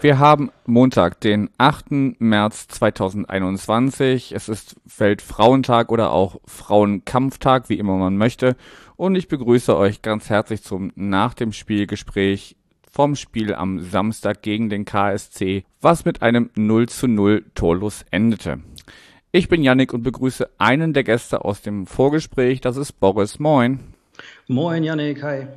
wir haben Montag, den 8. März 2021. Es ist Weltfrauentag oder auch Frauenkampftag, wie immer man möchte. Und ich begrüße euch ganz herzlich zum Nach dem Spielgespräch vom Spiel am Samstag gegen den KSC, was mit einem 0 zu 0 torlos endete. Ich bin Yannick und begrüße einen der Gäste aus dem Vorgespräch. Das ist Boris. Moin. Moin, Yannick. Hi.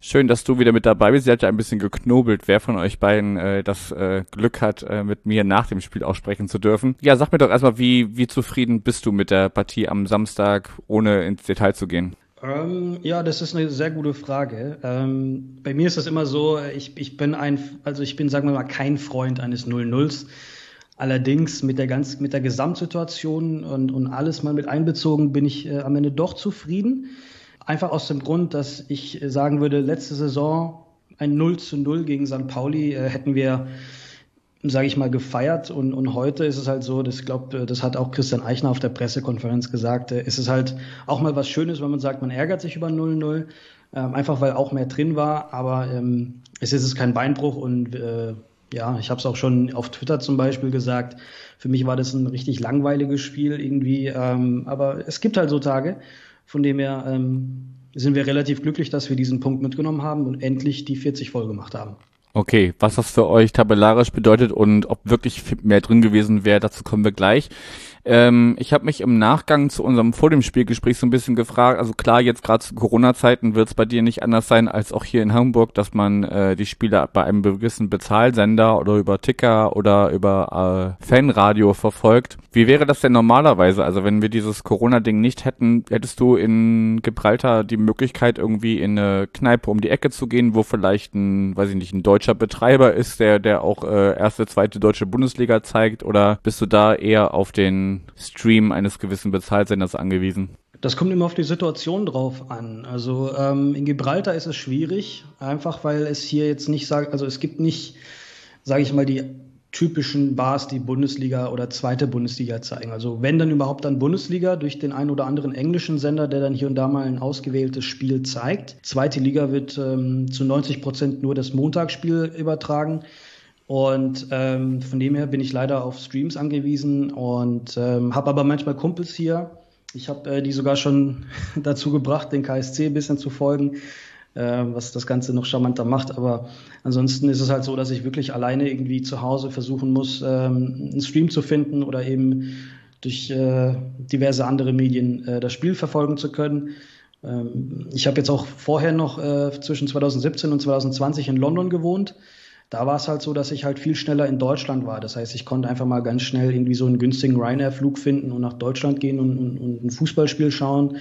Schön, dass du wieder mit dabei bist. Sie hat ja ein bisschen geknobelt, wer von euch beiden äh, das äh, Glück hat, äh, mit mir nach dem Spiel aussprechen zu dürfen. Ja, sag mir doch erstmal, wie, wie zufrieden bist du mit der Partie am Samstag, ohne ins Detail zu gehen? Ähm, ja, das ist eine sehr gute Frage. Ähm, bei mir ist das immer so, ich, ich bin ein, also ich bin, sagen wir mal, kein Freund eines 0-0s. Allerdings mit der ganz, mit der Gesamtsituation und, und alles mal mit einbezogen bin ich äh, am Ende doch zufrieden. Einfach aus dem Grund, dass ich sagen würde, letzte Saison ein 0 zu 0 gegen St. Pauli äh, hätten wir, sage ich mal, gefeiert. Und, und heute ist es halt so, das glaube, das hat auch Christian Eichner auf der Pressekonferenz gesagt, äh, ist es halt auch mal was Schönes, wenn man sagt, man ärgert sich über 0-0, ähm, einfach weil auch mehr drin war. Aber ähm, es ist kein Beinbruch und äh, ja, ich habe es auch schon auf Twitter zum Beispiel gesagt. Für mich war das ein richtig langweiliges Spiel irgendwie. Ähm, aber es gibt halt so Tage. Von dem her ähm, sind wir relativ glücklich, dass wir diesen Punkt mitgenommen haben und endlich die 40 voll gemacht haben. Okay, was das für euch tabellarisch bedeutet und ob wirklich mehr drin gewesen wäre, dazu kommen wir gleich. Ähm, ich habe mich im Nachgang zu unserem vor dem Spielgespräch so ein bisschen gefragt, also klar, jetzt gerade zu Corona-Zeiten wird es bei dir nicht anders sein als auch hier in Hamburg, dass man äh, die Spiele bei einem gewissen Bezahlsender oder über Ticker oder über äh, Fanradio verfolgt. Wie wäre das denn normalerweise? Also wenn wir dieses Corona-Ding nicht hätten, hättest du in Gibraltar die Möglichkeit, irgendwie in eine Kneipe um die Ecke zu gehen, wo vielleicht ein, weiß ich nicht, ein deutscher Betreiber ist, der, der auch äh, erste, zweite deutsche Bundesliga zeigt? Oder bist du da eher auf den Stream eines gewissen Bezahlsenders angewiesen? Das kommt immer auf die Situation drauf an. Also ähm, in Gibraltar ist es schwierig, einfach weil es hier jetzt nicht sagt, also es gibt nicht, sage ich mal, die typischen Bars, die Bundesliga oder zweite Bundesliga zeigen. Also wenn dann überhaupt dann Bundesliga durch den einen oder anderen englischen Sender, der dann hier und da mal ein ausgewähltes Spiel zeigt. Zweite Liga wird ähm, zu 90 Prozent nur das Montagsspiel übertragen. Und ähm, von dem her bin ich leider auf Streams angewiesen und ähm, habe aber manchmal Kumpels hier. Ich habe äh, die sogar schon dazu gebracht, den KSC ein bisschen zu folgen, äh, was das Ganze noch charmanter macht. Aber ansonsten ist es halt so, dass ich wirklich alleine irgendwie zu Hause versuchen muss, ähm, einen Stream zu finden oder eben durch äh, diverse andere Medien äh, das Spiel verfolgen zu können. Ähm, ich habe jetzt auch vorher noch äh, zwischen 2017 und 2020 in London gewohnt. Da war es halt so, dass ich halt viel schneller in Deutschland war. Das heißt, ich konnte einfach mal ganz schnell irgendwie so einen günstigen Ryanair-Flug finden und nach Deutschland gehen und, und, und ein Fußballspiel schauen.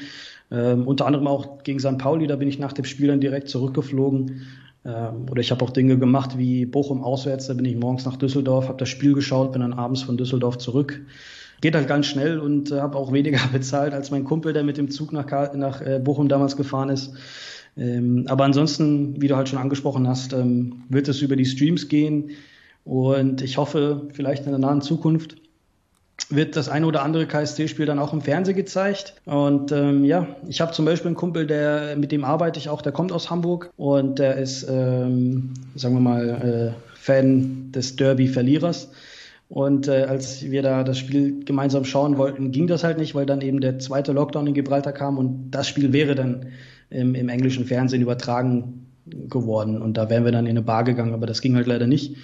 Ähm, unter anderem auch gegen St. Pauli, da bin ich nach dem Spiel dann direkt zurückgeflogen. Ähm, oder ich habe auch Dinge gemacht wie Bochum auswärts, da bin ich morgens nach Düsseldorf, habe das Spiel geschaut, bin dann abends von Düsseldorf zurück. Geht halt ganz schnell und äh, habe auch weniger bezahlt als mein Kumpel, der mit dem Zug nach, nach äh, Bochum damals gefahren ist. Ähm, aber ansonsten, wie du halt schon angesprochen hast, ähm, wird es über die Streams gehen. Und ich hoffe, vielleicht in der nahen Zukunft wird das eine oder andere KSC-Spiel dann auch im Fernsehen gezeigt. Und ähm, ja, ich habe zum Beispiel einen Kumpel, der mit dem arbeite ich auch, der kommt aus Hamburg und der ist, ähm, sagen wir mal, äh, Fan des Derby-Verlierers. Und äh, als wir da das Spiel gemeinsam schauen wollten, ging das halt nicht, weil dann eben der zweite Lockdown in Gibraltar kam und das Spiel wäre dann im, im englischen Fernsehen übertragen geworden. Und da wären wir dann in eine Bar gegangen, aber das ging halt leider nicht.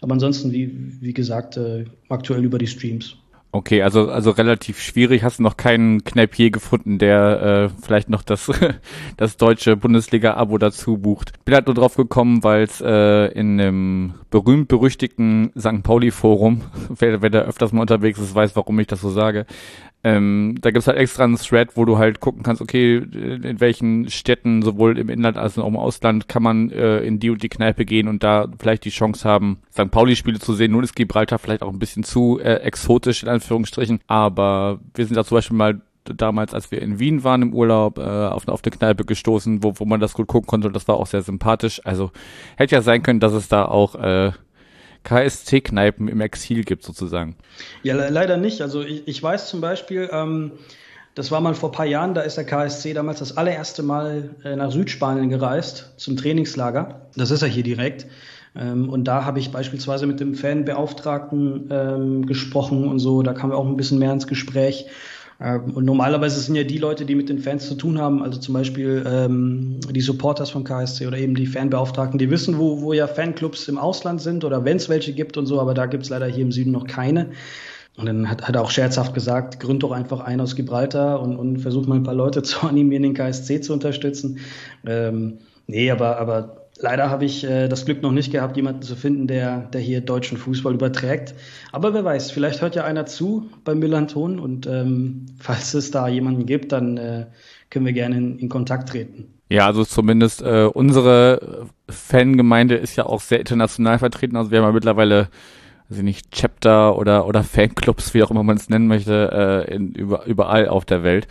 Aber ansonsten, wie, wie gesagt, äh, aktuell über die Streams. Okay, also also relativ schwierig. Hast du noch keinen Kneipier gefunden, der äh, vielleicht noch das das deutsche Bundesliga-Abo dazu bucht? Bin halt nur drauf gekommen, weil es äh, in einem berühmt berüchtigten St. Pauli-Forum, wer, wer da öfters mal unterwegs ist, weiß, warum ich das so sage, ähm, da gibt's halt extra einen Thread, wo du halt gucken kannst, okay, in welchen Städten, sowohl im Inland als auch im Ausland, kann man äh, in die und die Kneipe gehen und da vielleicht die Chance haben, St. Pauli-Spiele zu sehen. Nun ist Gibraltar vielleicht auch ein bisschen zu äh, exotisch, in Anführungsstrichen, aber wir sind da zum Beispiel mal damals, als wir in Wien waren im Urlaub, äh, auf, auf eine Kneipe gestoßen, wo, wo man das gut gucken konnte und das war auch sehr sympathisch. Also hätte ja sein können, dass es da auch äh, KSC-Kneipen im Exil gibt sozusagen. Ja, le leider nicht. Also ich, ich weiß zum Beispiel, ähm, das war mal vor paar Jahren, da ist der KSC damals das allererste Mal äh, nach Südspanien gereist zum Trainingslager. Das ist ja hier direkt. Ähm, und da habe ich beispielsweise mit dem Fanbeauftragten ähm, gesprochen und so. Da kamen wir auch ein bisschen mehr ins Gespräch. Ähm, und normalerweise sind ja die Leute, die mit den Fans zu tun haben, also zum Beispiel ähm, die Supporters vom KSC oder eben die Fanbeauftragten, die wissen, wo, wo ja Fanclubs im Ausland sind oder wenn es welche gibt und so, aber da gibt es leider hier im Süden noch keine. Und dann hat, hat er auch scherzhaft gesagt, gründ doch einfach einen aus Gibraltar und, und versuch mal ein paar Leute zu animieren, den KSC zu unterstützen. Ähm, nee, aber, aber Leider habe ich äh, das Glück noch nicht gehabt, jemanden zu finden, der, der hier deutschen Fußball überträgt. Aber wer weiß, vielleicht hört ja einer zu beim Millanton und ähm, falls es da jemanden gibt, dann äh, können wir gerne in, in Kontakt treten. Ja, also zumindest äh, unsere Fangemeinde ist ja auch sehr international vertreten. Also wir haben ja mittlerweile, also nicht Chapter oder oder Fanclubs, wie auch immer man es nennen möchte, äh, in, über, überall auf der Welt.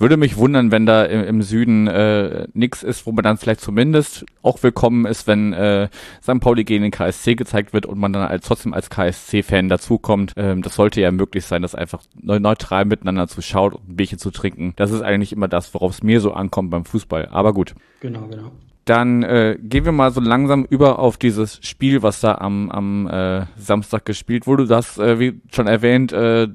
Würde mich wundern, wenn da im, im Süden äh, nichts ist, wo man dann vielleicht zumindest auch willkommen ist, wenn äh, St. Pauli gegen den KSC gezeigt wird und man dann als, trotzdem als KSC-Fan dazukommt. Ähm, das sollte ja möglich sein, das einfach neutral miteinander zu schauen und ein Bierchen zu trinken. Das ist eigentlich immer das, worauf es mir so ankommt beim Fußball. Aber gut. Genau, genau. Dann äh, gehen wir mal so langsam über auf dieses Spiel, was da am, am äh, Samstag gespielt wurde. Du hast, äh, wie schon erwähnt, äh,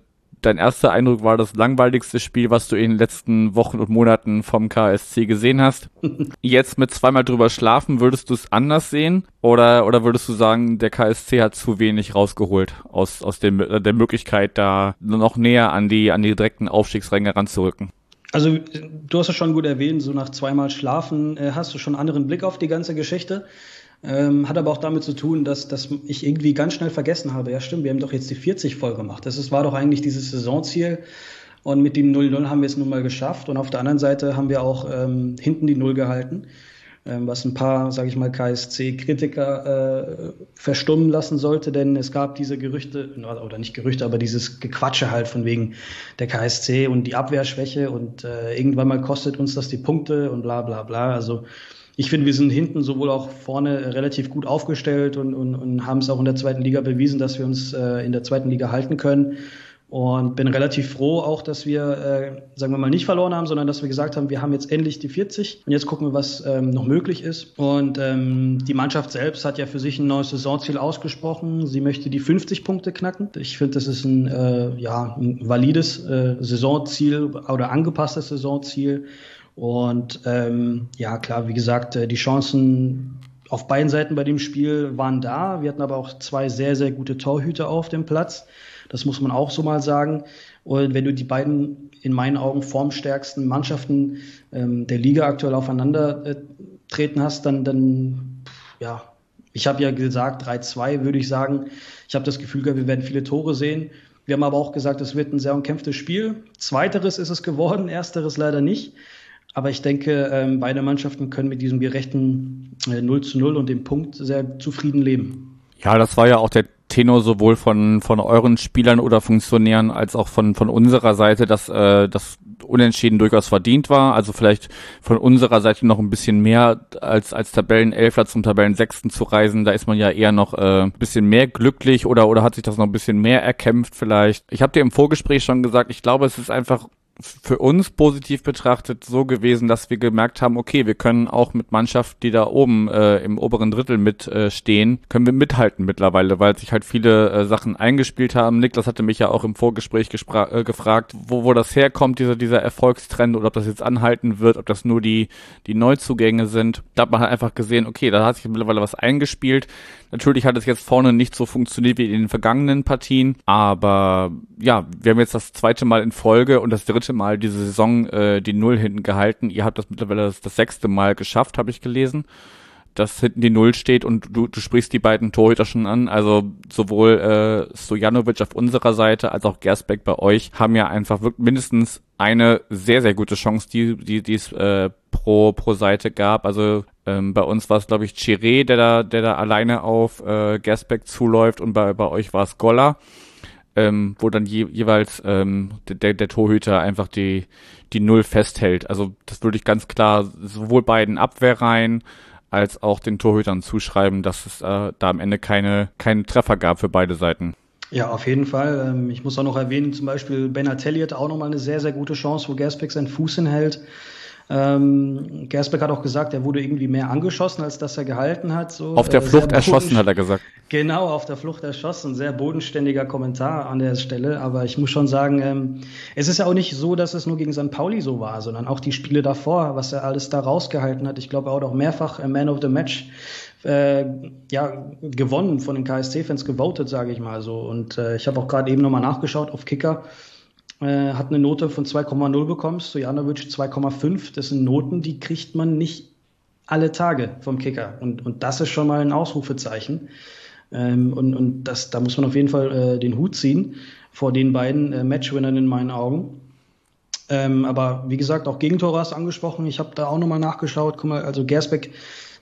dein erster Eindruck war das langweiligste Spiel, was du in den letzten Wochen und Monaten vom KSC gesehen hast. Jetzt mit zweimal drüber schlafen, würdest du es anders sehen? Oder, oder würdest du sagen, der KSC hat zu wenig rausgeholt aus, aus dem, äh, der Möglichkeit, da noch näher an die, an die direkten Aufstiegsränge ranzurücken? Also, du hast es schon gut erwähnt, so nach zweimal Schlafen äh, hast du schon einen anderen Blick auf die ganze Geschichte. Ähm, hat aber auch damit zu tun, dass, dass ich irgendwie ganz schnell vergessen habe, ja stimmt, wir haben doch jetzt die 40 voll gemacht. Das ist, war doch eigentlich dieses Saisonziel. Und mit dem 0-0 haben wir es nun mal geschafft. Und auf der anderen Seite haben wir auch ähm, hinten die Null gehalten, ähm, was ein paar, sage ich mal, KSC-Kritiker äh, verstummen lassen sollte. Denn es gab diese Gerüchte, oder nicht Gerüchte, aber dieses Gequatsche halt von wegen der KSC und die Abwehrschwäche. Und äh, irgendwann mal kostet uns das die Punkte und bla bla bla. Also ich finde, wir sind hinten sowohl auch vorne relativ gut aufgestellt und, und, und haben es auch in der zweiten Liga bewiesen, dass wir uns äh, in der zweiten Liga halten können. Und bin relativ froh auch, dass wir, äh, sagen wir mal, nicht verloren haben, sondern dass wir gesagt haben, wir haben jetzt endlich die 40 und jetzt gucken wir, was ähm, noch möglich ist. Und ähm, die Mannschaft selbst hat ja für sich ein neues Saisonziel ausgesprochen. Sie möchte die 50 Punkte knacken. Ich finde, das ist ein, äh, ja, ein valides äh, Saisonziel oder angepasstes Saisonziel. Und ähm, ja, klar, wie gesagt, äh, die Chancen auf beiden Seiten bei dem Spiel waren da. Wir hatten aber auch zwei sehr, sehr gute Torhüter auf dem Platz. Das muss man auch so mal sagen. Und wenn du die beiden in meinen Augen formstärksten Mannschaften ähm, der Liga aktuell aufeinander äh, treten hast, dann, dann ja, ich habe ja gesagt, 3-2 würde ich sagen. Ich habe das Gefühl gehabt, wir werden viele Tore sehen. Wir haben aber auch gesagt, es wird ein sehr umkämpftes Spiel. Zweiteres ist es geworden, ersteres leider nicht. Aber ich denke, ähm, beide Mannschaften können mit diesem gerechten äh, 0 zu 0 und dem Punkt sehr zufrieden leben. Ja, das war ja auch der Tenor sowohl von, von euren Spielern oder Funktionären als auch von, von unserer Seite, dass äh, das Unentschieden durchaus verdient war. Also vielleicht von unserer Seite noch ein bisschen mehr als, als Tabellenelfler zum Tabellensechsten zu reisen. Da ist man ja eher noch äh, ein bisschen mehr glücklich oder, oder hat sich das noch ein bisschen mehr erkämpft vielleicht. Ich habe dir im Vorgespräch schon gesagt, ich glaube, es ist einfach für uns positiv betrachtet so gewesen, dass wir gemerkt haben, okay, wir können auch mit Mannschaft, die da oben äh, im oberen Drittel mit äh, können wir mithalten mittlerweile, weil sich halt viele äh, Sachen eingespielt haben. Niklas hatte mich ja auch im Vorgespräch äh, gefragt, wo, wo das herkommt, dieser, dieser Erfolgstrend oder ob das jetzt anhalten wird, ob das nur die, die Neuzugänge sind. Da hat man halt einfach gesehen, okay, da hat sich mittlerweile was eingespielt. Natürlich hat es jetzt vorne nicht so funktioniert wie in den vergangenen Partien, aber ja, wir haben jetzt das zweite Mal in Folge und das dritte Mal diese Saison äh, die Null hinten gehalten. Ihr habt das mittlerweile das, das sechste Mal geschafft, habe ich gelesen dass hinten die Null steht und du, du sprichst die beiden Torhüter schon an. Also sowohl äh, Stojanovic auf unserer Seite als auch Gersbeck bei euch haben ja einfach wirklich mindestens eine sehr, sehr gute Chance, die, die, die es äh, pro, pro Seite gab. Also ähm, bei uns war es, glaube ich, Chiré, der da, der da alleine auf äh, Gersbeck zuläuft und bei, bei euch war es Goller. Ähm, wo dann je, jeweils ähm, der, der Torhüter einfach die, die Null festhält. Also das würde ich ganz klar sowohl beiden Abwehrreihen als auch den Torhütern zuschreiben, dass es äh, da am Ende keine, keine Treffer gab für beide Seiten. Ja, auf jeden Fall. Ähm, ich muss auch noch erwähnen, zum Beispiel Benatelli hat auch nochmal eine sehr, sehr gute Chance, wo Gersbeck seinen Fuß hinhält. Ähm, Gersbeck hat auch gesagt, er wurde irgendwie mehr angeschossen, als dass er gehalten hat. So, auf der äh, Flucht erschossen, hat er gesagt. Genau, auf der Flucht erschossen. Sehr bodenständiger Kommentar an der Stelle. Aber ich muss schon sagen, ähm, es ist ja auch nicht so, dass es nur gegen St. Pauli so war, sondern auch die Spiele davor, was er alles da rausgehalten hat. Ich glaube, er hat auch mehrfach Man of the Match äh, ja, gewonnen von den KSC-Fans gewotet, sage ich mal so. Und äh, ich habe auch gerade eben nochmal nachgeschaut auf Kicker äh, hat eine Note von 2,0 bekommen, Stojanovic 2,5. Das sind Noten, die kriegt man nicht alle Tage vom Kicker. Und, und das ist schon mal ein Ausrufezeichen. Ähm, und und das, da muss man auf jeden Fall äh, den Hut ziehen vor den beiden äh, Matchwinnern in meinen Augen. Ähm, aber wie gesagt, auch Gegentore hast du angesprochen. Ich habe da auch nochmal nachgeschaut. Guck mal, also Gersbeck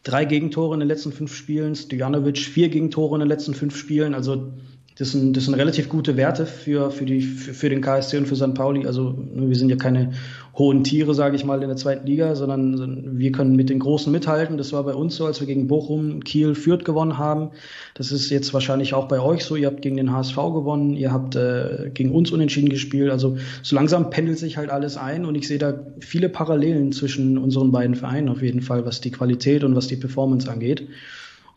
drei Gegentore in den letzten fünf Spielen, Stojanovic vier Gegentore in den letzten fünf Spielen. Also das sind, das sind relativ gute Werte für, für, die, für, für den KSC und für St. Pauli. Also wir sind ja keine hohen Tiere, sage ich mal, in der zweiten Liga, sondern wir können mit den Großen mithalten. Das war bei uns so, als wir gegen Bochum, Kiel, Fürth gewonnen haben. Das ist jetzt wahrscheinlich auch bei euch so. Ihr habt gegen den HSV gewonnen, ihr habt äh, gegen uns unentschieden gespielt. Also so langsam pendelt sich halt alles ein und ich sehe da viele Parallelen zwischen unseren beiden Vereinen auf jeden Fall, was die Qualität und was die Performance angeht.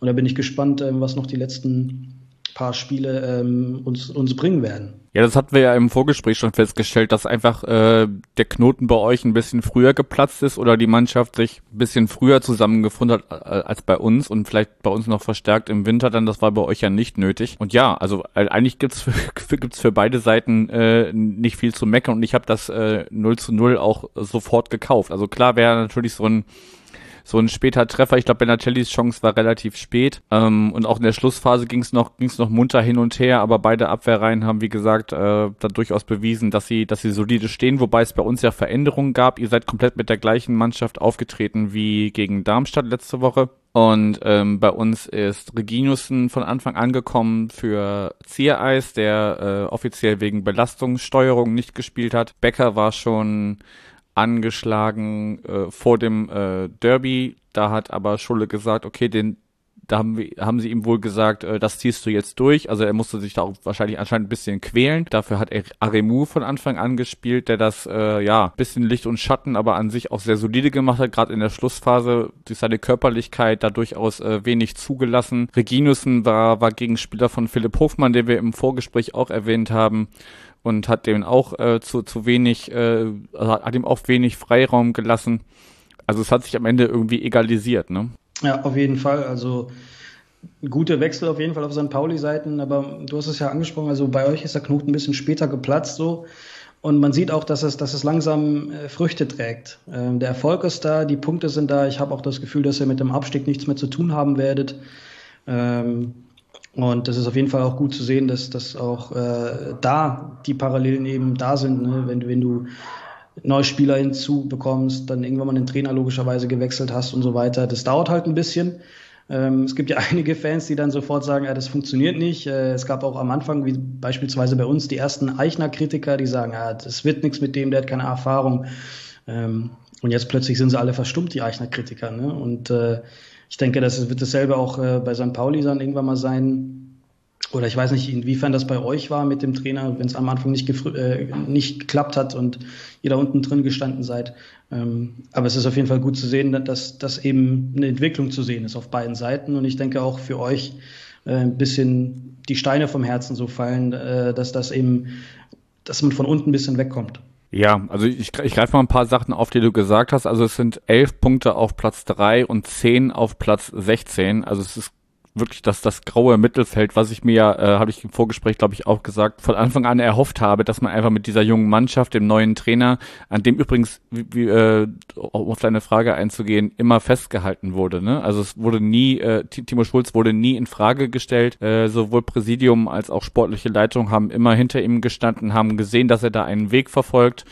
Und da bin ich gespannt, äh, was noch die letzten paar Spiele ähm, uns, uns bringen werden. Ja, das hatten wir ja im Vorgespräch schon festgestellt, dass einfach äh, der Knoten bei euch ein bisschen früher geplatzt ist oder die Mannschaft sich ein bisschen früher zusammengefunden hat äh, als bei uns und vielleicht bei uns noch verstärkt im Winter, dann das war bei euch ja nicht nötig. Und ja, also äh, eigentlich gibt's für, gibt's für beide Seiten äh, nicht viel zu meckern und ich habe das äh, 0 zu 0 auch sofort gekauft. Also klar wäre natürlich so ein so ein später Treffer. Ich glaube, Benacellis Chance war relativ spät. Ähm, und auch in der Schlussphase ging es noch, ging's noch munter hin und her, aber beide Abwehrreihen haben, wie gesagt, äh, da durchaus bewiesen, dass sie, dass sie solide stehen, wobei es bei uns ja Veränderungen gab. Ihr seid komplett mit der gleichen Mannschaft aufgetreten wie gegen Darmstadt letzte Woche. Und ähm, bei uns ist Reginiussen von Anfang an gekommen für Ziereis, der äh, offiziell wegen Belastungssteuerung nicht gespielt hat. Becker war schon angeschlagen äh, vor dem äh, Derby. Da hat aber Schulle gesagt, okay, den da haben, wir, haben sie ihm wohl gesagt, äh, das ziehst du jetzt durch. Also er musste sich da auch wahrscheinlich anscheinend ein bisschen quälen. Dafür hat er Aremu von Anfang an gespielt, der das äh, ja bisschen Licht und Schatten, aber an sich auch sehr solide gemacht hat. Gerade in der Schlussphase durch seine Körperlichkeit da durchaus äh, wenig zugelassen. Reginussen war war Gegenspieler von Philipp Hofmann, den wir im Vorgespräch auch erwähnt haben und hat dem auch äh, zu, zu wenig, äh, also hat ihm auch wenig Freiraum gelassen. Also es hat sich am Ende irgendwie egalisiert, ne? Ja, auf jeden Fall. Also gute Wechsel auf jeden Fall auf St. Pauli-Seiten, aber du hast es ja angesprochen, also bei euch ist der Knoten ein bisschen später geplatzt so. Und man sieht auch, dass es, dass es langsam äh, Früchte trägt. Ähm, der Erfolg ist da, die Punkte sind da. Ich habe auch das Gefühl, dass ihr mit dem Abstieg nichts mehr zu tun haben werdet. Ähm, und das ist auf jeden Fall auch gut zu sehen, dass, dass auch äh, da die Parallelen eben da sind. Ne? Wenn, wenn du neue Spieler hinzubekommst, dann irgendwann mal den Trainer logischerweise gewechselt hast und so weiter. Das dauert halt ein bisschen. Ähm, es gibt ja einige Fans, die dann sofort sagen, ja, das funktioniert nicht. Äh, es gab auch am Anfang, wie beispielsweise bei uns, die ersten Eichner-Kritiker, die sagen, ja, das wird nichts mit dem, der hat keine Erfahrung. Ähm, und jetzt plötzlich sind sie alle verstummt, die Eichner-Kritiker. Ne? Und äh, ich denke, das wird dasselbe auch äh, bei St. Pauli dann irgendwann mal sein. Oder ich weiß nicht, inwiefern das bei euch war mit dem Trainer, wenn es am Anfang nicht, äh, nicht geklappt hat und ihr da unten drin gestanden seid. Ähm, aber es ist auf jeden Fall gut zu sehen, dass, dass eben eine Entwicklung zu sehen ist auf beiden Seiten. Und ich denke auch für euch äh, ein bisschen die Steine vom Herzen so fallen, äh, dass das eben, dass man von unten ein bisschen wegkommt. Ja, also ich, ich greife mal ein paar Sachen auf, die du gesagt hast. Also es sind elf Punkte auf Platz drei und zehn auf Platz 16. Also es ist wirklich das, das graue Mittelfeld, was ich mir, äh, habe ich im Vorgespräch, glaube ich, auch gesagt, von Anfang an erhofft habe, dass man einfach mit dieser jungen Mannschaft, dem neuen Trainer, an dem übrigens, wie, wie, äh, um auf deine Frage einzugehen, immer festgehalten wurde. Ne? Also es wurde nie, äh, Timo Schulz wurde nie in Frage gestellt. Äh, sowohl Präsidium als auch sportliche Leitung haben immer hinter ihm gestanden, haben gesehen, dass er da einen Weg verfolgt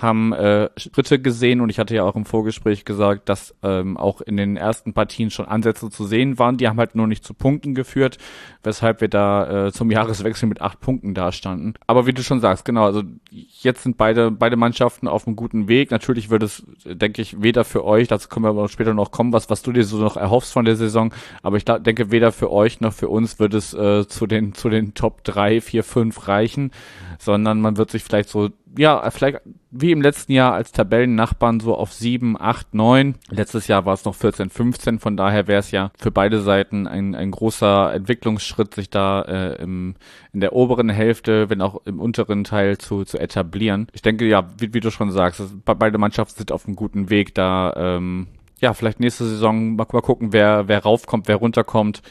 haben äh, Schritte gesehen und ich hatte ja auch im Vorgespräch gesagt, dass ähm, auch in den ersten Partien schon Ansätze zu sehen waren. Die haben halt nur nicht zu Punkten geführt, weshalb wir da äh, zum Jahreswechsel mit acht Punkten dastanden. Aber wie du schon sagst, genau, also jetzt sind beide, beide Mannschaften auf einem guten Weg. Natürlich wird es, denke ich, weder für euch, dazu können wir aber später noch kommen, was, was du dir so noch erhoffst von der Saison, aber ich denke, weder für euch noch für uns wird es äh, zu den, zu den Top drei, vier, fünf reichen, sondern man wird sich vielleicht so ja, vielleicht wie im letzten Jahr als Tabellennachbarn so auf 7, 8, 9. Letztes Jahr war es noch 14, 15. Von daher wäre es ja für beide Seiten ein, ein großer Entwicklungsschritt, sich da äh, im, in der oberen Hälfte, wenn auch im unteren Teil zu, zu etablieren. Ich denke, ja, wie, wie du schon sagst, beide Mannschaften sind auf einem guten Weg, da ähm, ja, vielleicht nächste Saison mal, mal gucken, wer, wer raufkommt, wer runterkommt.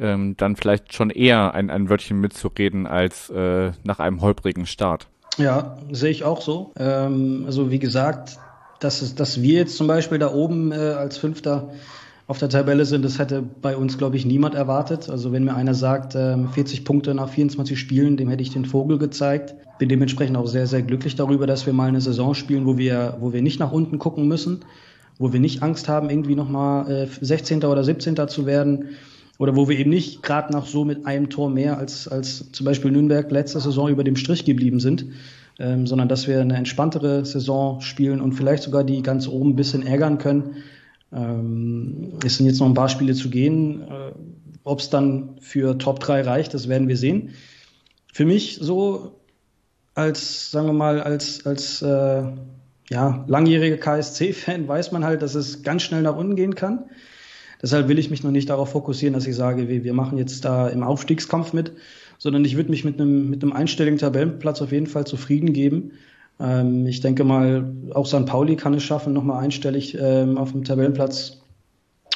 Ähm, dann vielleicht schon eher ein, ein Wörtchen mitzureden als äh, nach einem holprigen Start. Ja, sehe ich auch so. Ähm, also wie gesagt, dass, es, dass wir jetzt zum Beispiel da oben äh, als Fünfter auf der Tabelle sind, das hätte bei uns, glaube ich, niemand erwartet. Also wenn mir einer sagt, äh, 40 Punkte nach 24 Spielen, dem hätte ich den Vogel gezeigt. Bin dementsprechend auch sehr, sehr glücklich darüber, dass wir mal eine Saison spielen, wo wir, wo wir nicht nach unten gucken müssen, wo wir nicht Angst haben, irgendwie nochmal äh, 16. oder 17. zu werden oder wo wir eben nicht gerade noch so mit einem Tor mehr als, als zum Beispiel Nürnberg letzte Saison über dem Strich geblieben sind, ähm, sondern dass wir eine entspanntere Saison spielen und vielleicht sogar die ganz oben ein bisschen ärgern können. Ähm, es sind jetzt noch ein paar Spiele zu gehen. Äh, Ob es dann für Top 3 reicht, das werden wir sehen. Für mich so als, sagen wir mal, als, als äh, ja, langjähriger KSC-Fan weiß man halt, dass es ganz schnell nach unten gehen kann. Deshalb will ich mich noch nicht darauf fokussieren, dass ich sage, wir, machen jetzt da im Aufstiegskampf mit, sondern ich würde mich mit einem, mit einem einstelligen Tabellenplatz auf jeden Fall zufrieden geben. Ähm, ich denke mal, auch St. Pauli kann es schaffen, nochmal einstellig ähm, auf dem Tabellenplatz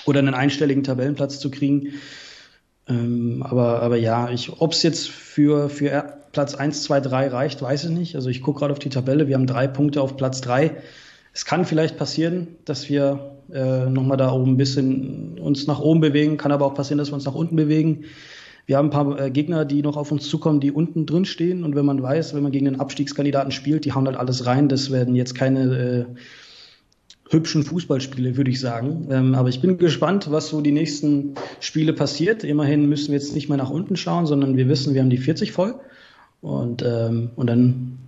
oder einen einstelligen Tabellenplatz zu kriegen. Ähm, aber, aber ja, ob es jetzt für, für Platz 1, 2, 3 reicht, weiß ich nicht. Also ich gucke gerade auf die Tabelle, wir haben drei Punkte auf Platz 3. Es kann vielleicht passieren, dass wir äh, nochmal da oben ein bisschen uns nach oben bewegen. Kann aber auch passieren, dass wir uns nach unten bewegen. Wir haben ein paar äh, Gegner, die noch auf uns zukommen, die unten drin stehen. Und wenn man weiß, wenn man gegen einen Abstiegskandidaten spielt, die hauen halt alles rein. Das werden jetzt keine äh, hübschen Fußballspiele, würde ich sagen. Ähm, aber ich bin gespannt, was so die nächsten Spiele passiert. Immerhin müssen wir jetzt nicht mehr nach unten schauen, sondern wir wissen, wir haben die 40 voll. Und, ähm, und dann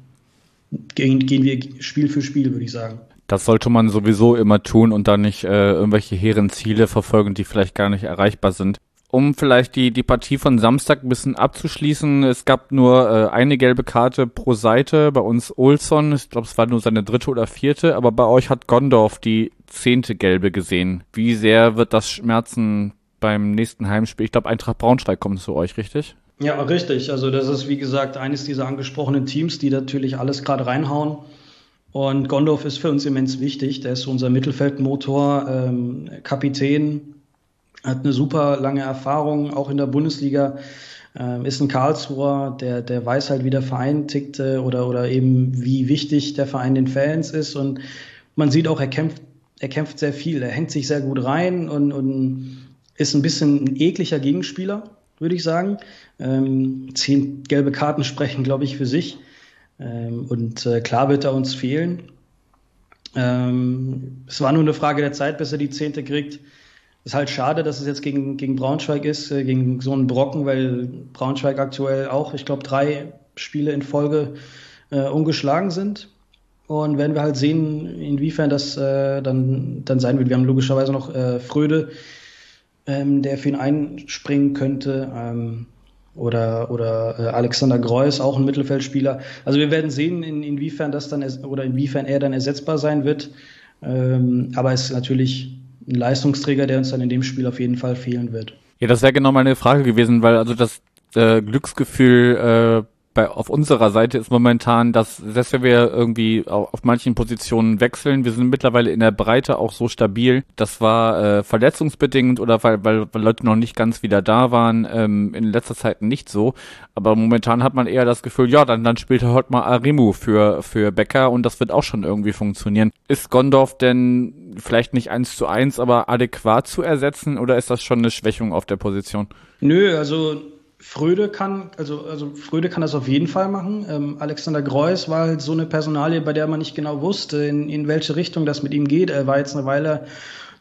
gehen, gehen wir Spiel für Spiel, würde ich sagen. Das sollte man sowieso immer tun und dann nicht äh, irgendwelche hehren Ziele verfolgen, die vielleicht gar nicht erreichbar sind. Um vielleicht die, die Partie von Samstag ein bisschen abzuschließen, es gab nur äh, eine gelbe Karte pro Seite, bei uns Olson, ich glaube es war nur seine dritte oder vierte, aber bei euch hat Gondorf die zehnte gelbe gesehen. Wie sehr wird das schmerzen beim nächsten Heimspiel? Ich glaube Eintracht Braunschweig kommt zu euch, richtig? Ja, richtig. Also das ist wie gesagt eines dieser angesprochenen Teams, die natürlich alles gerade reinhauen. Und Gondorf ist für uns immens wichtig. Der ist unser Mittelfeldmotor, ähm, Kapitän, hat eine super lange Erfahrung, auch in der Bundesliga. Ähm, ist ein Karlsruher, der, der weiß halt, wie der Verein tickt äh, oder, oder eben wie wichtig der Verein den Fans ist. Und man sieht auch, er kämpft, er kämpft sehr viel. Er hängt sich sehr gut rein und, und ist ein bisschen ein ekliger Gegenspieler, würde ich sagen. Ähm, zehn gelbe Karten sprechen, glaube ich, für sich. Ähm, und äh, klar wird er uns fehlen. Ähm, es war nur eine Frage der Zeit, bis er die Zehnte kriegt. Ist halt schade, dass es jetzt gegen, gegen Braunschweig ist, äh, gegen so einen Brocken, weil Braunschweig aktuell auch, ich glaube, drei Spiele in Folge äh, ungeschlagen sind. Und werden wir halt sehen, inwiefern das äh, dann, dann sein wird. Wir haben logischerweise noch äh, Fröde, ähm, der für ihn einspringen könnte. Ähm, oder, oder äh, Alexander Greuß, auch ein Mittelfeldspieler. Also wir werden sehen, in, inwiefern das dann oder inwiefern er dann ersetzbar sein wird. Ähm, aber es ist natürlich ein Leistungsträger, der uns dann in dem Spiel auf jeden Fall fehlen wird. Ja, das wäre genau meine Frage gewesen, weil also das äh, Glücksgefühl äh, bei, auf unserer Seite ist momentan, dass selbst wenn wir irgendwie auf, auf manchen Positionen wechseln, wir sind mittlerweile in der Breite auch so stabil. Das war äh, verletzungsbedingt oder weil, weil, weil Leute noch nicht ganz wieder da waren, ähm, in letzter Zeit nicht so. Aber momentan hat man eher das Gefühl, ja, dann, dann spielt er heute mal Arimu für, für Becker und das wird auch schon irgendwie funktionieren. Ist Gondorf denn vielleicht nicht eins zu eins, aber adäquat zu ersetzen oder ist das schon eine Schwächung auf der Position? Nö, also Fröde kann, also, also Fröde kann das auf jeden Fall machen. Ähm, Alexander Greuß war halt so eine Personalie, bei der man nicht genau wusste, in, in welche Richtung das mit ihm geht. Er war jetzt eine Weile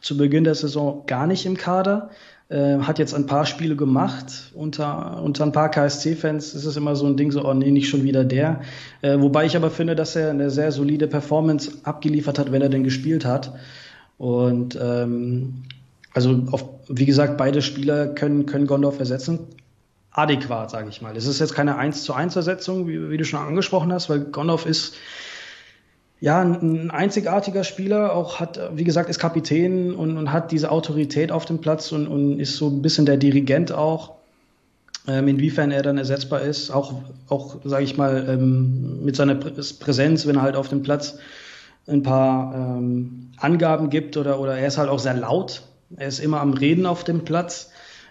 zu Beginn der Saison gar nicht im Kader. Äh, hat jetzt ein paar Spiele gemacht. Unter, unter ein paar KSC-Fans ist es immer so ein Ding, so, oh nee, nicht schon wieder der. Äh, wobei ich aber finde, dass er eine sehr solide Performance abgeliefert hat, wenn er denn gespielt hat. Und ähm, also auf, wie gesagt, beide Spieler können, können Gondorf ersetzen adäquat, sage ich mal. Es ist jetzt keine 1 zu 1 Ersetzung, wie, wie du schon angesprochen hast, weil Gondorf ist ja ein einzigartiger Spieler, auch hat, wie gesagt, ist Kapitän und, und hat diese Autorität auf dem Platz und, und ist so ein bisschen der Dirigent auch. Ähm, inwiefern er dann ersetzbar ist, auch, auch sage ich mal, ähm, mit seiner Präsenz, wenn er halt auf dem Platz ein paar ähm, Angaben gibt oder, oder er ist halt auch sehr laut. Er ist immer am Reden auf dem Platz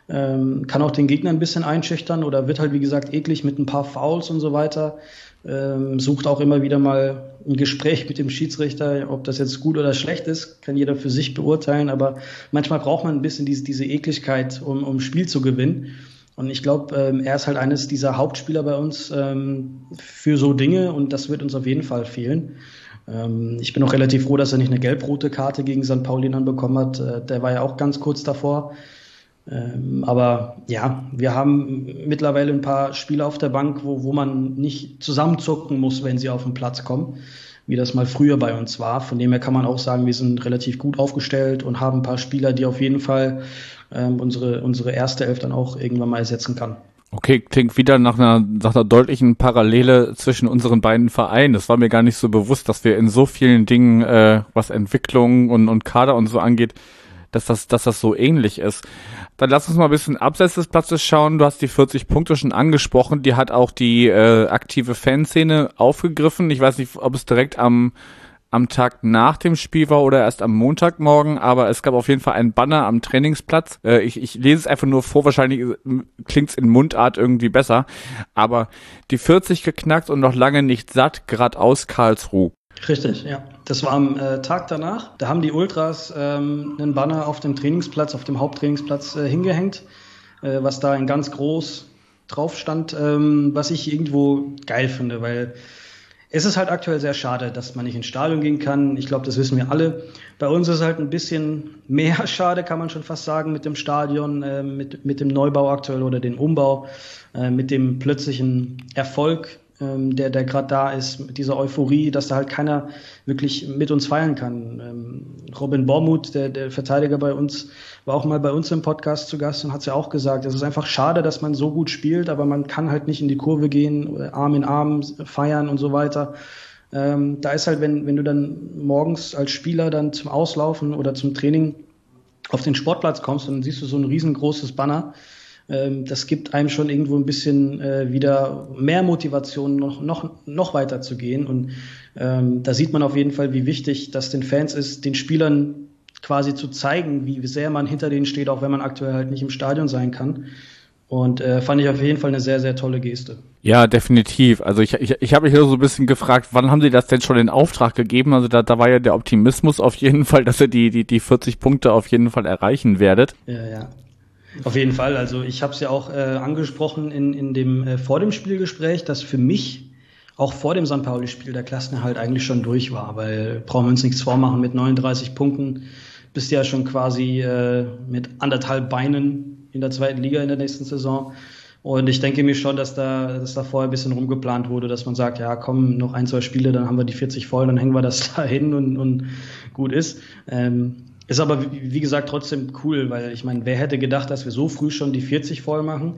ähm, kann auch den Gegner ein bisschen einschüchtern oder wird halt, wie gesagt, eklig mit ein paar Fouls und so weiter. Ähm, sucht auch immer wieder mal ein Gespräch mit dem Schiedsrichter, ob das jetzt gut oder schlecht ist, kann jeder für sich beurteilen, aber manchmal braucht man ein bisschen diese, diese Ekligkeit, um, um Spiel zu gewinnen. Und ich glaube, ähm, er ist halt eines dieser Hauptspieler bei uns ähm, für so Dinge und das wird uns auf jeden Fall fehlen. Ähm, ich bin auch relativ froh, dass er nicht eine gelb-rote Karte gegen St. Pauli dann bekommen hat. Äh, der war ja auch ganz kurz davor. Ähm, aber ja, wir haben mittlerweile ein paar Spieler auf der Bank, wo, wo man nicht zusammenzucken muss, wenn sie auf den Platz kommen, wie das mal früher bei uns war. Von dem her kann man auch sagen, wir sind relativ gut aufgestellt und haben ein paar Spieler, die auf jeden Fall ähm, unsere, unsere erste Elf dann auch irgendwann mal ersetzen kann. Okay, klingt wieder nach einer, nach einer deutlichen Parallele zwischen unseren beiden Vereinen. Das war mir gar nicht so bewusst, dass wir in so vielen Dingen, äh, was Entwicklung und, und Kader und so angeht, dass das, dass das so ähnlich ist. Dann lass uns mal ein bisschen abseits des Platzes schauen. Du hast die 40 Punkte schon angesprochen. Die hat auch die äh, aktive Fanszene aufgegriffen. Ich weiß nicht, ob es direkt am am Tag nach dem Spiel war oder erst am Montagmorgen, aber es gab auf jeden Fall einen Banner am Trainingsplatz. Äh, ich, ich lese es einfach nur vor, wahrscheinlich äh, klingt es in Mundart irgendwie besser, aber die 40 geknackt und noch lange nicht satt, grad aus Karlsruhe. Richtig, ja. Das war am äh, Tag danach. Da haben die Ultras ähm, einen Banner auf dem Trainingsplatz, auf dem Haupttrainingsplatz äh, hingehängt, äh, was da in ganz groß drauf stand, ähm, was ich irgendwo geil finde, weil es ist halt aktuell sehr schade, dass man nicht ins Stadion gehen kann. Ich glaube, das wissen wir alle. Bei uns ist halt ein bisschen mehr schade, kann man schon fast sagen, mit dem Stadion, äh, mit, mit dem Neubau aktuell oder dem Umbau, äh, mit dem plötzlichen Erfolg ähm, der, der gerade da ist, mit dieser Euphorie, dass da halt keiner wirklich mit uns feiern kann. Ähm, Robin Bormuth, der, der Verteidiger bei uns, war auch mal bei uns im Podcast zu Gast und hat es ja auch gesagt, es ist einfach schade, dass man so gut spielt, aber man kann halt nicht in die Kurve gehen, Arm in Arm feiern und so weiter. Ähm, da ist halt, wenn, wenn du dann morgens als Spieler dann zum Auslaufen oder zum Training auf den Sportplatz kommst, dann siehst du so ein riesengroßes Banner das gibt einem schon irgendwo ein bisschen äh, wieder mehr Motivation, noch, noch, noch weiter zu gehen. Und ähm, da sieht man auf jeden Fall, wie wichtig das den Fans ist, den Spielern quasi zu zeigen, wie sehr man hinter denen steht, auch wenn man aktuell halt nicht im Stadion sein kann. Und äh, fand ich auf jeden Fall eine sehr, sehr tolle Geste. Ja, definitiv. Also ich, ich, ich habe mich so ein bisschen gefragt, wann haben Sie das denn schon in Auftrag gegeben? Also da, da war ja der Optimismus auf jeden Fall, dass ihr die, die, die 40 Punkte auf jeden Fall erreichen werdet. Ja, ja. Auf jeden Fall. Also ich habe es ja auch äh, angesprochen in, in dem äh, vor dem Spielgespräch, dass für mich auch vor dem St. Pauli-Spiel der Klassenerhalt eigentlich schon durch war, weil brauchen wir uns nichts vormachen mit 39 Punkten bist ja schon quasi äh, mit anderthalb Beinen in der zweiten Liga in der nächsten Saison. Und ich denke mir schon, dass da, dass da vorher ein bisschen rumgeplant wurde, dass man sagt, ja, komm, noch ein, zwei Spiele, dann haben wir die 40 voll, dann hängen wir das da hin und, und gut ist. Ähm, ist aber, wie gesagt, trotzdem cool, weil ich meine, wer hätte gedacht, dass wir so früh schon die 40 voll machen?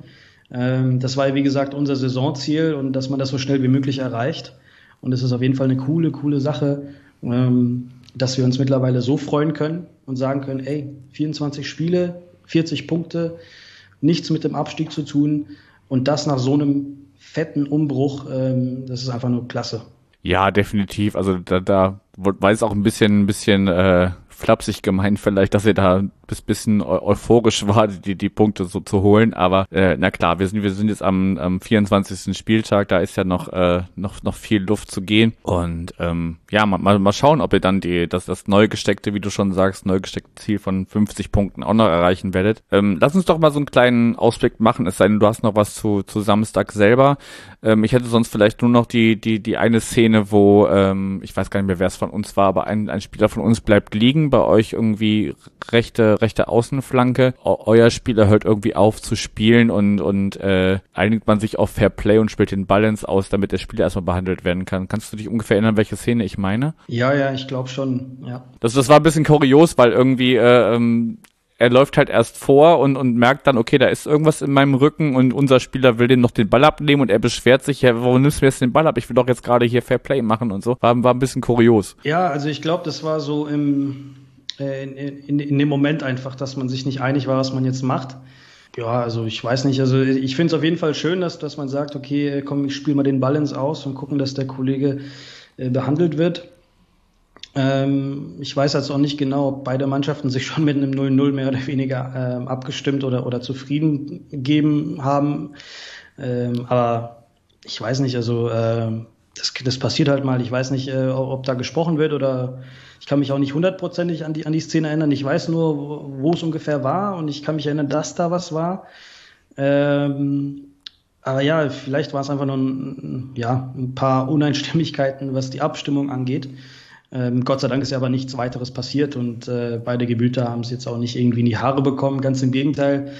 Ähm, das war, wie gesagt, unser Saisonziel und dass man das so schnell wie möglich erreicht. Und es ist auf jeden Fall eine coole, coole Sache, ähm, dass wir uns mittlerweile so freuen können und sagen können, ey, 24 Spiele, 40 Punkte, nichts mit dem Abstieg zu tun und das nach so einem fetten Umbruch, ähm, das ist einfach nur klasse. Ja, definitiv. Also da, da war es auch ein bisschen, ein bisschen äh, flapsig gemeint vielleicht, dass ihr da bis bisschen euphorisch war, die, die Punkte so zu holen. Aber äh, na klar, wir sind, wir sind jetzt am, am 24. Spieltag, da ist ja noch, äh, noch, noch viel Luft zu gehen. Und ähm, ja, mal, mal, mal schauen, ob ihr dann die, das, das neu gesteckte, wie du schon sagst, neu gesteckte Ziel von 50 Punkten auch noch erreichen werdet. Ähm, lass uns doch mal so einen kleinen Ausblick machen, es sei denn, du hast noch was zu, zu Samstag selber. Ähm, ich hätte sonst vielleicht nur noch die, die, die eine Szene, wo, ähm, ich weiß gar nicht mehr, wer es von uns war, aber ein, ein Spieler von uns bleibt liegen, bei euch irgendwie rechte, rechte Außenflanke. Eu euer Spieler hört irgendwie auf zu spielen und, und äh, einigt man sich auf Fair Play und spielt den Balance aus, damit der Spieler erstmal behandelt werden kann. Kannst du dich ungefähr erinnern, welche Szene ich meine? Ja, ja, ich glaube schon, ja. Das, das war ein bisschen kurios, weil irgendwie äh, ähm, er läuft halt erst vor und, und merkt dann, okay, da ist irgendwas in meinem Rücken und unser Spieler will den noch den Ball abnehmen und er beschwert sich, ja, warum nimmst du jetzt den Ball ab? Ich will doch jetzt gerade hier Fair Play machen und so. War, war ein bisschen kurios. Ja, also ich glaube, das war so im, in, in, in dem Moment einfach, dass man sich nicht einig war, was man jetzt macht. Ja, also ich weiß nicht, also ich finde es auf jeden Fall schön, dass, dass man sagt, okay, komm, ich spiele mal den Ball ins Aus und gucken, dass der Kollege äh, behandelt wird. Ähm, ich weiß jetzt auch nicht genau, ob beide Mannschaften sich schon mit einem 0-0 mehr oder weniger ähm, abgestimmt oder, oder zufrieden gegeben haben. Ähm, aber ich weiß nicht, also äh, das, das passiert halt mal. Ich weiß nicht, äh, ob da gesprochen wird oder ich kann mich auch nicht hundertprozentig an die, an die Szene erinnern. Ich weiß nur, wo, es ungefähr war und ich kann mich erinnern, dass da was war. Ähm, aber ja, vielleicht war es einfach nur ein, ja, ein paar Uneinstimmigkeiten, was die Abstimmung angeht. Ähm, Gott sei Dank ist ja aber nichts weiteres passiert und äh, beide Gebüter haben es jetzt auch nicht irgendwie in die Haare bekommen. Ganz im Gegenteil.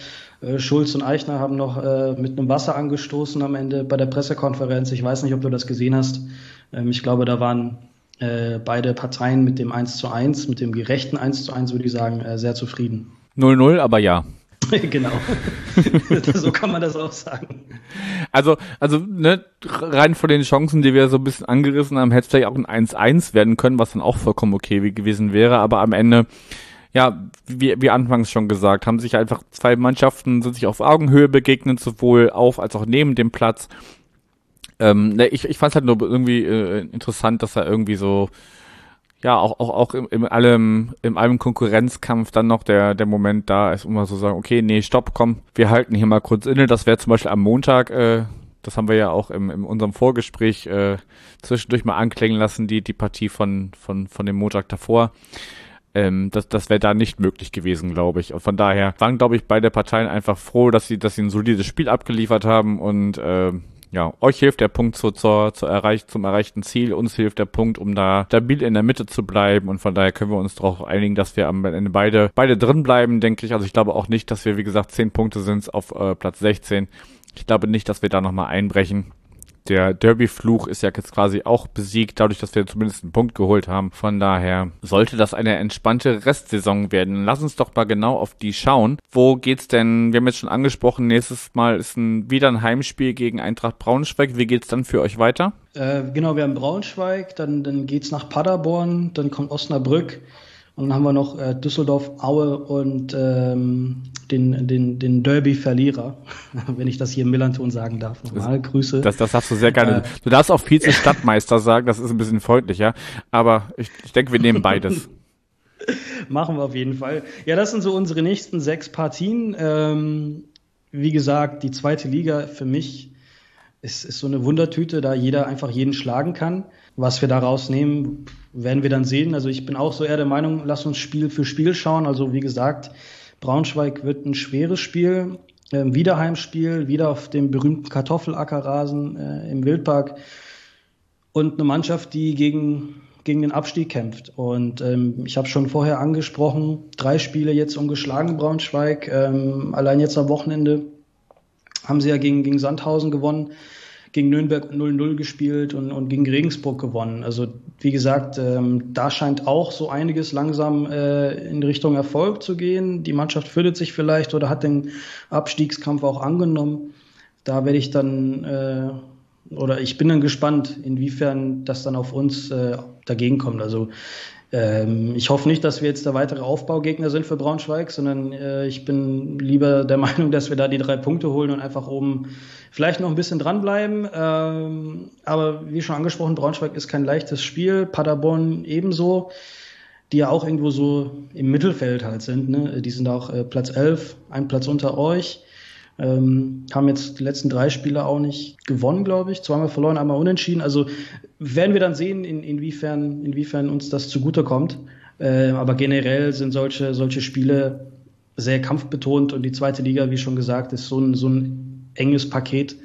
Äh, Schulz und Eichner haben noch äh, mit einem Wasser angestoßen am Ende bei der Pressekonferenz. Ich weiß nicht, ob du das gesehen hast. Ähm, ich glaube, da waren äh, beide Parteien mit dem 1 zu 1, mit dem gerechten 1 zu 1, würde ich sagen, äh, sehr zufrieden. 0-0, aber ja. genau. so kann man das auch sagen. Also, also, ne, rein von den Chancen, die wir so ein bisschen angerissen haben, hätte es vielleicht auch ein 1-1 werden können, was dann auch vollkommen okay gewesen wäre, aber am Ende, ja, wie, wie anfangs schon gesagt, haben sich einfach zwei Mannschaften, sind sich auf Augenhöhe begegnet, sowohl auf als auch neben dem Platz. Ähm, ne, ich, ich fand es halt nur irgendwie äh, interessant, dass er irgendwie so, ja, auch, auch, auch im, im allem, im allem Konkurrenzkampf dann noch der, der Moment da ist, um mal so sagen, okay, nee, stopp, komm, wir halten hier mal kurz inne. Das wäre zum Beispiel am Montag, äh, das haben wir ja auch im, in unserem Vorgespräch äh, zwischendurch mal anklingen lassen, die, die Partie von, von, von dem Montag davor. Ähm, das das wäre da nicht möglich gewesen, glaube ich. Und von daher waren, glaube ich, beide Parteien einfach froh, dass sie, dass sie ein solides Spiel abgeliefert haben und äh, ja, euch hilft der Punkt zu, zur, zur erreich, zum erreichten Ziel, uns hilft der Punkt, um da stabil in der Mitte zu bleiben und von daher können wir uns darauf einigen, dass wir am Ende beide, beide drin bleiben, denke ich. Also ich glaube auch nicht, dass wir, wie gesagt, zehn Punkte sind auf äh, Platz 16. Ich glaube nicht, dass wir da nochmal einbrechen der Derby-Fluch ist ja jetzt quasi auch besiegt, dadurch, dass wir zumindest einen Punkt geholt haben. Von daher sollte das eine entspannte Restsaison werden. Lass uns doch mal genau auf die schauen. Wo geht's denn? Wir haben jetzt schon angesprochen, nächstes Mal ist ein, wieder ein Heimspiel gegen Eintracht Braunschweig. Wie geht's dann für euch weiter? Äh, genau, wir haben Braunschweig, dann, dann geht's nach Paderborn, dann kommt Osnabrück. Und dann haben wir noch äh, Düsseldorf, Aue und ähm, den, den, den Derby-Verlierer, wenn ich das hier im Millanton sagen darf. Nochmal, Grüße. Das, das darfst du sehr gerne. Äh, du darfst auch Vize-Stadtmeister sagen, das ist ein bisschen freundlicher. Aber ich, ich denke, wir nehmen beides. Machen wir auf jeden Fall. Ja, das sind so unsere nächsten sechs Partien. Ähm, wie gesagt, die zweite Liga für mich ist, ist so eine Wundertüte, da jeder einfach jeden schlagen kann. Was wir da rausnehmen, werden wir dann sehen. Also ich bin auch so eher der Meinung, lass uns Spiel für Spiel schauen. Also wie gesagt, Braunschweig wird ein schweres Spiel. Ähm, wieder Heimspiel, wieder auf dem berühmten Kartoffelackerrasen äh, im Wildpark. Und eine Mannschaft, die gegen, gegen den Abstieg kämpft. Und ähm, ich habe schon vorher angesprochen, drei Spiele jetzt ungeschlagen Braunschweig. Ähm, allein jetzt am Wochenende haben sie ja gegen, gegen Sandhausen gewonnen gegen Nürnberg 0-0 gespielt und, und gegen Regensburg gewonnen. Also wie gesagt, ähm, da scheint auch so einiges langsam äh, in Richtung Erfolg zu gehen. Die Mannschaft fürdet sich vielleicht oder hat den Abstiegskampf auch angenommen. Da werde ich dann äh, oder ich bin dann gespannt, inwiefern das dann auf uns äh, dagegen kommt. Also ich hoffe nicht, dass wir jetzt der weitere Aufbaugegner sind für Braunschweig, sondern äh, ich bin lieber der Meinung, dass wir da die drei Punkte holen und einfach oben vielleicht noch ein bisschen dranbleiben. Ähm, aber wie schon angesprochen, Braunschweig ist kein leichtes Spiel, Paderborn ebenso. die ja auch irgendwo so im Mittelfeld halt sind. Ne? Die sind auch äh, Platz 11, ein Platz unter euch. Ähm, haben jetzt die letzten drei Spiele auch nicht gewonnen, glaube ich. Zweimal verloren, einmal unentschieden. Also werden wir dann sehen, in, inwiefern, inwiefern uns das zugutekommt. Äh, aber generell sind solche, solche Spiele sehr kampfbetont und die zweite Liga, wie schon gesagt, ist so ein, so ein enges Paket.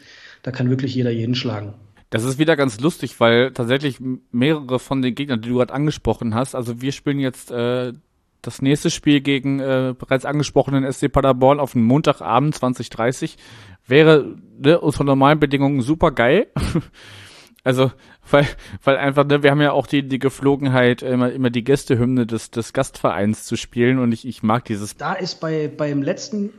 Da kann wirklich jeder jeden schlagen. Das ist wieder ganz lustig, weil tatsächlich mehrere von den Gegnern, die du gerade angesprochen hast, also wir spielen jetzt äh, das nächste Spiel gegen äh, bereits angesprochenen SC Paderborn auf den Montagabend 2030 wäre ne, unter normalen Bedingungen super geil. also, weil, weil einfach, ne, wir haben ja auch die, die Geflogenheit, immer, immer die Gästehymne des, des Gastvereins zu spielen und ich, ich mag dieses. Da ist bei, beim letzten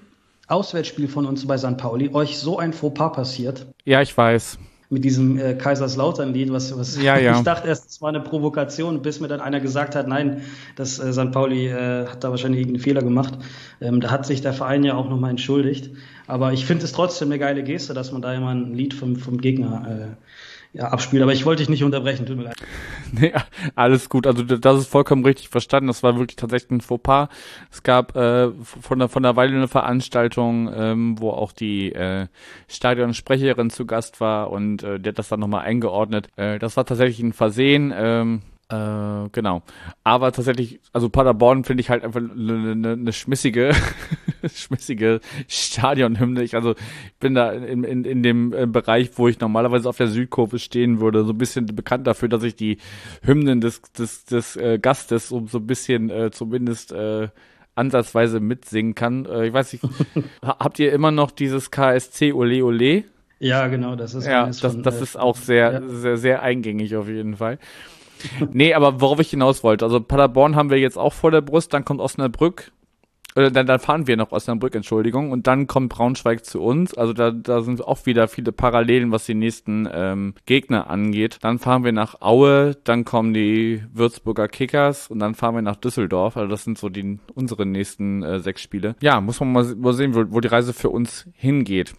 Auswärtsspiel von uns bei St. Pauli euch so ein Fauxpas passiert. Ja, ich weiß mit diesem äh, Kaiserslautern-Lied, was, was ja, ja. ich dachte erst, es war eine Provokation, bis mir dann einer gesagt hat, nein, das äh, St. Pauli äh, hat da wahrscheinlich irgendeinen Fehler gemacht. Ähm, da hat sich der Verein ja auch nochmal entschuldigt. Aber ich finde es trotzdem eine geile Geste, dass man da immer ein Lied vom, vom Gegner äh, ja, abspielt. Aber ich wollte dich nicht unterbrechen, tut mir leid. Nee, alles gut. Also das ist vollkommen richtig verstanden. Das war wirklich tatsächlich ein Fauxpas. Es gab äh, von der von der Weile eine Veranstaltung, ähm, wo auch die äh, Stadionsprecherin zu Gast war und äh, die hat das dann nochmal eingeordnet. Äh, das war tatsächlich ein Versehen. Ähm, äh, genau. Aber tatsächlich, also Paderborn finde ich halt einfach eine ne, ne schmissige, schmissige Stadionhymne. Ich also bin da in, in, in dem äh, Bereich, wo ich normalerweise auf der Südkurve stehen würde, so ein bisschen bekannt dafür, dass ich die Hymnen des, des, des äh, Gastes so, so ein bisschen äh, zumindest äh, ansatzweise mitsingen kann. Äh, ich weiß nicht, habt ihr immer noch dieses KSC Ole Ole? Ja, genau, das ist ja, das, von, das äh, ist auch sehr, ja. sehr, sehr eingängig auf jeden Fall nee, aber worauf ich hinaus wollte, also Paderborn haben wir jetzt auch vor der Brust, dann kommt Osnabrück, oder dann, dann fahren wir nach Osnabrück, Entschuldigung, und dann kommt Braunschweig zu uns. Also da, da sind auch wieder viele Parallelen, was die nächsten ähm, Gegner angeht. Dann fahren wir nach Aue, dann kommen die Würzburger Kickers und dann fahren wir nach Düsseldorf. Also das sind so die unsere nächsten äh, sechs Spiele. Ja, muss man mal, mal sehen, wo, wo die Reise für uns hingeht.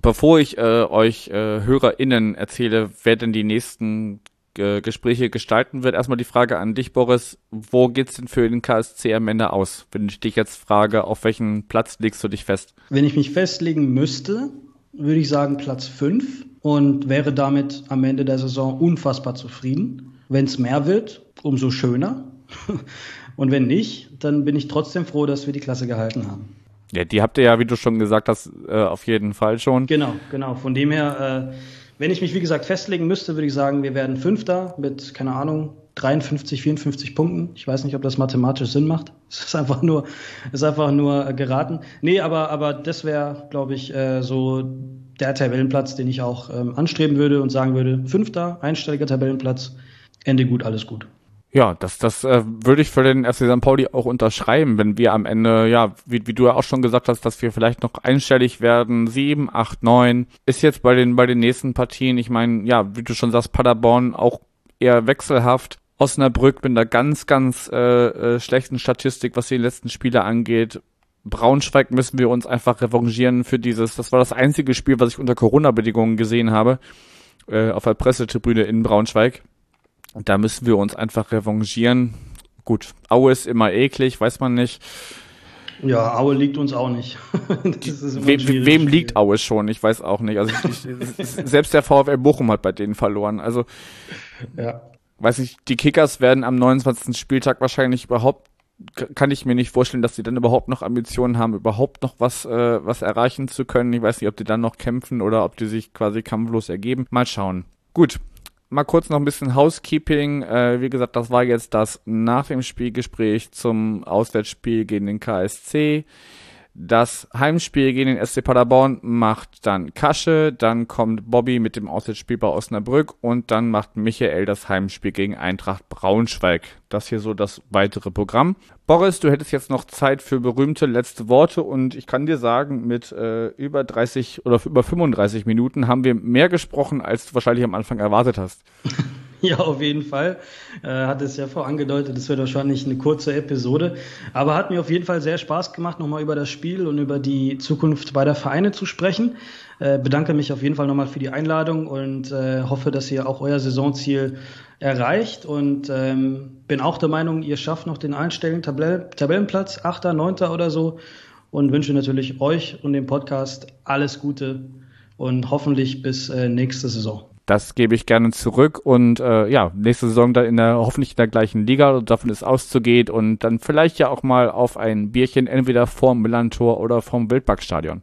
Bevor ich äh, euch äh, HörerInnen erzähle, wer denn die nächsten Gespräche gestalten wird. Erstmal die Frage an dich, Boris. Wo geht's denn für den KSC am Ende aus? Wenn ich dich jetzt frage, auf welchen Platz legst du dich fest? Wenn ich mich festlegen müsste, würde ich sagen Platz 5 und wäre damit am Ende der Saison unfassbar zufrieden. Wenn es mehr wird, umso schöner. und wenn nicht, dann bin ich trotzdem froh, dass wir die Klasse gehalten haben. Ja, die habt ihr ja, wie du schon gesagt hast, äh, auf jeden Fall schon. Genau, genau. Von dem her äh, wenn ich mich, wie gesagt, festlegen müsste, würde ich sagen, wir werden Fünfter mit, keine Ahnung, 53, 54 Punkten. Ich weiß nicht, ob das mathematisch Sinn macht. Es ist einfach nur, ist einfach nur geraten. Nee, aber, aber das wäre, glaube ich, äh, so der Tabellenplatz, den ich auch ähm, anstreben würde und sagen würde, Fünfter, einstelliger Tabellenplatz, Ende gut, alles gut. Ja, das, das äh, würde ich für den FC St. Pauli auch unterschreiben, wenn wir am Ende, ja, wie, wie du ja auch schon gesagt hast, dass wir vielleicht noch einstellig werden, sieben, acht, neun, ist jetzt bei den, bei den nächsten Partien, ich meine, ja, wie du schon sagst, Paderborn auch eher wechselhaft. Osnabrück mit einer ganz, ganz äh, äh, schlechten Statistik, was die letzten Spiele angeht. Braunschweig müssen wir uns einfach revanchieren für dieses, das war das einzige Spiel, was ich unter Corona-Bedingungen gesehen habe, äh, auf der Pressetribüne in Braunschweig da müssen wir uns einfach revanchieren. Gut, Aue ist immer eklig, weiß man nicht. Ja, Aue liegt uns auch nicht. We wem liegt Aue schon? Ich weiß auch nicht. Also ich, ich, selbst der VfL Bochum hat bei denen verloren. Also ja. weiß ich, die Kickers werden am 29. Spieltag wahrscheinlich überhaupt kann ich mir nicht vorstellen, dass sie dann überhaupt noch Ambitionen haben, überhaupt noch was äh, was erreichen zu können. Ich weiß nicht, ob die dann noch kämpfen oder ob die sich quasi kampflos ergeben. Mal schauen. Gut, mal kurz noch ein bisschen Housekeeping. Äh, wie gesagt, das war jetzt das nach dem Spielgespräch zum Auswärtsspiel gegen den KSC. Das Heimspiel gegen den SC Paderborn macht dann Kasche, dann kommt Bobby mit dem Auswärtsspiel bei Osnabrück und dann macht Michael das Heimspiel gegen Eintracht Braunschweig. Das hier so das weitere Programm. Boris, du hättest jetzt noch Zeit für berühmte letzte Worte und ich kann dir sagen, mit äh, über 30 oder über 35 Minuten haben wir mehr gesprochen, als du wahrscheinlich am Anfang erwartet hast. Ja, auf jeden Fall. Äh, hat es ja vorangedeutet, es wird wahrscheinlich eine kurze Episode. Aber hat mir auf jeden Fall sehr Spaß gemacht, nochmal über das Spiel und über die Zukunft beider Vereine zu sprechen. Äh, bedanke mich auf jeden Fall nochmal für die Einladung und äh, hoffe, dass ihr auch euer Saisonziel erreicht. Und ähm, bin auch der Meinung, ihr schafft noch den einstelligen Tabell Tabellenplatz, Achter, Neunter oder so. Und wünsche natürlich euch und dem Podcast alles Gute und hoffentlich bis äh, nächste Saison. Das gebe ich gerne zurück und äh, ja, nächste Saison dann in der hoffentlich in der gleichen Liga und davon ist auszugehen und dann vielleicht ja auch mal auf ein Bierchen entweder vorm Millantor oder vom Wildbackstadion.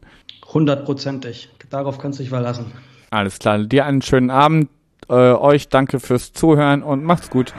Hundertprozentig. Darauf kannst du dich verlassen. Alles klar. Dir einen schönen Abend. Äh, euch danke fürs Zuhören und macht's gut.